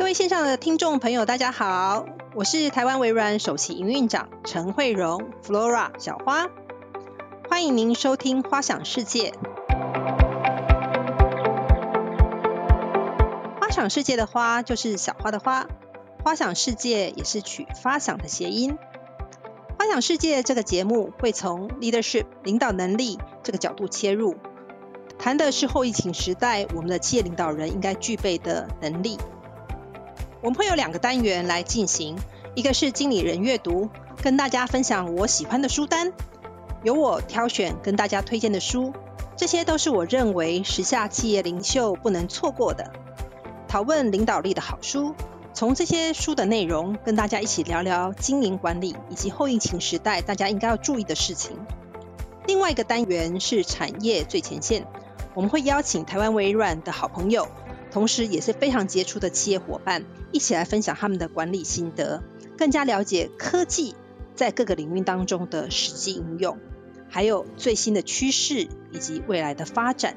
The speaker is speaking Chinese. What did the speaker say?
各位线上的听众朋友，大家好，我是台湾微软首席营运长陈慧蓉，Flora 小花，欢迎您收听《花想世界》。花想世界的花就是小花的花，花想世界也是取发想的谐音。花想世界这个节目会从 leadership 领导能力这个角度切入，谈的是后疫情时代我们的企业领导人应该具备的能力。我们会有两个单元来进行，一个是经理人阅读，跟大家分享我喜欢的书单，由我挑选跟大家推荐的书，这些都是我认为时下企业领袖不能错过的，讨论领导力的好书，从这些书的内容跟大家一起聊聊经营管理以及后疫情时代大家应该要注意的事情。另外一个单元是产业最前线，我们会邀请台湾微软的好朋友。同时也是非常杰出的企业伙伴，一起来分享他们的管理心得，更加了解科技在各个领域当中的实际应用，还有最新的趋势以及未来的发展。